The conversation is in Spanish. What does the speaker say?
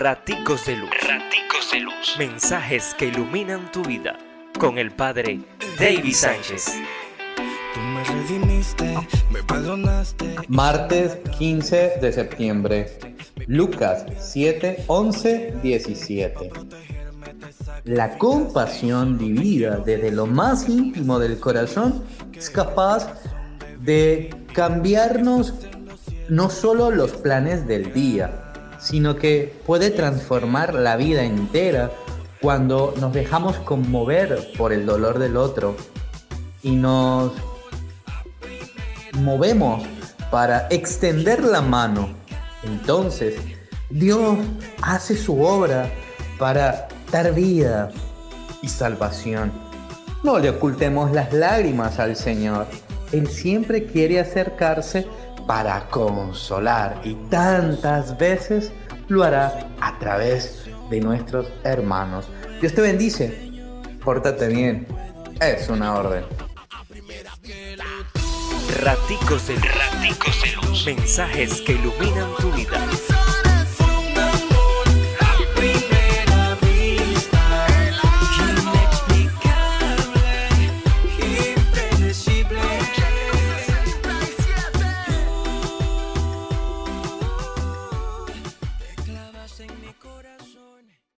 Raticos de Luz. Raticos de Luz. Mensajes que iluminan tu vida. Con el Padre David Sánchez. Martes 15 de septiembre. Lucas 7, 11, 17. La compasión vivida desde lo más íntimo del corazón es capaz de cambiarnos no solo los planes del día, sino que puede transformar la vida entera cuando nos dejamos conmover por el dolor del otro y nos movemos para extender la mano. Entonces, Dios hace su obra para dar vida y salvación. No le ocultemos las lágrimas al Señor. Él siempre quiere acercarse para consolar y tantas veces lo hará a través de nuestros hermanos. Dios te bendice, pórtate bien, es una orden. Raticos de, Raticos de luz, mensajes que iluminan tu vida.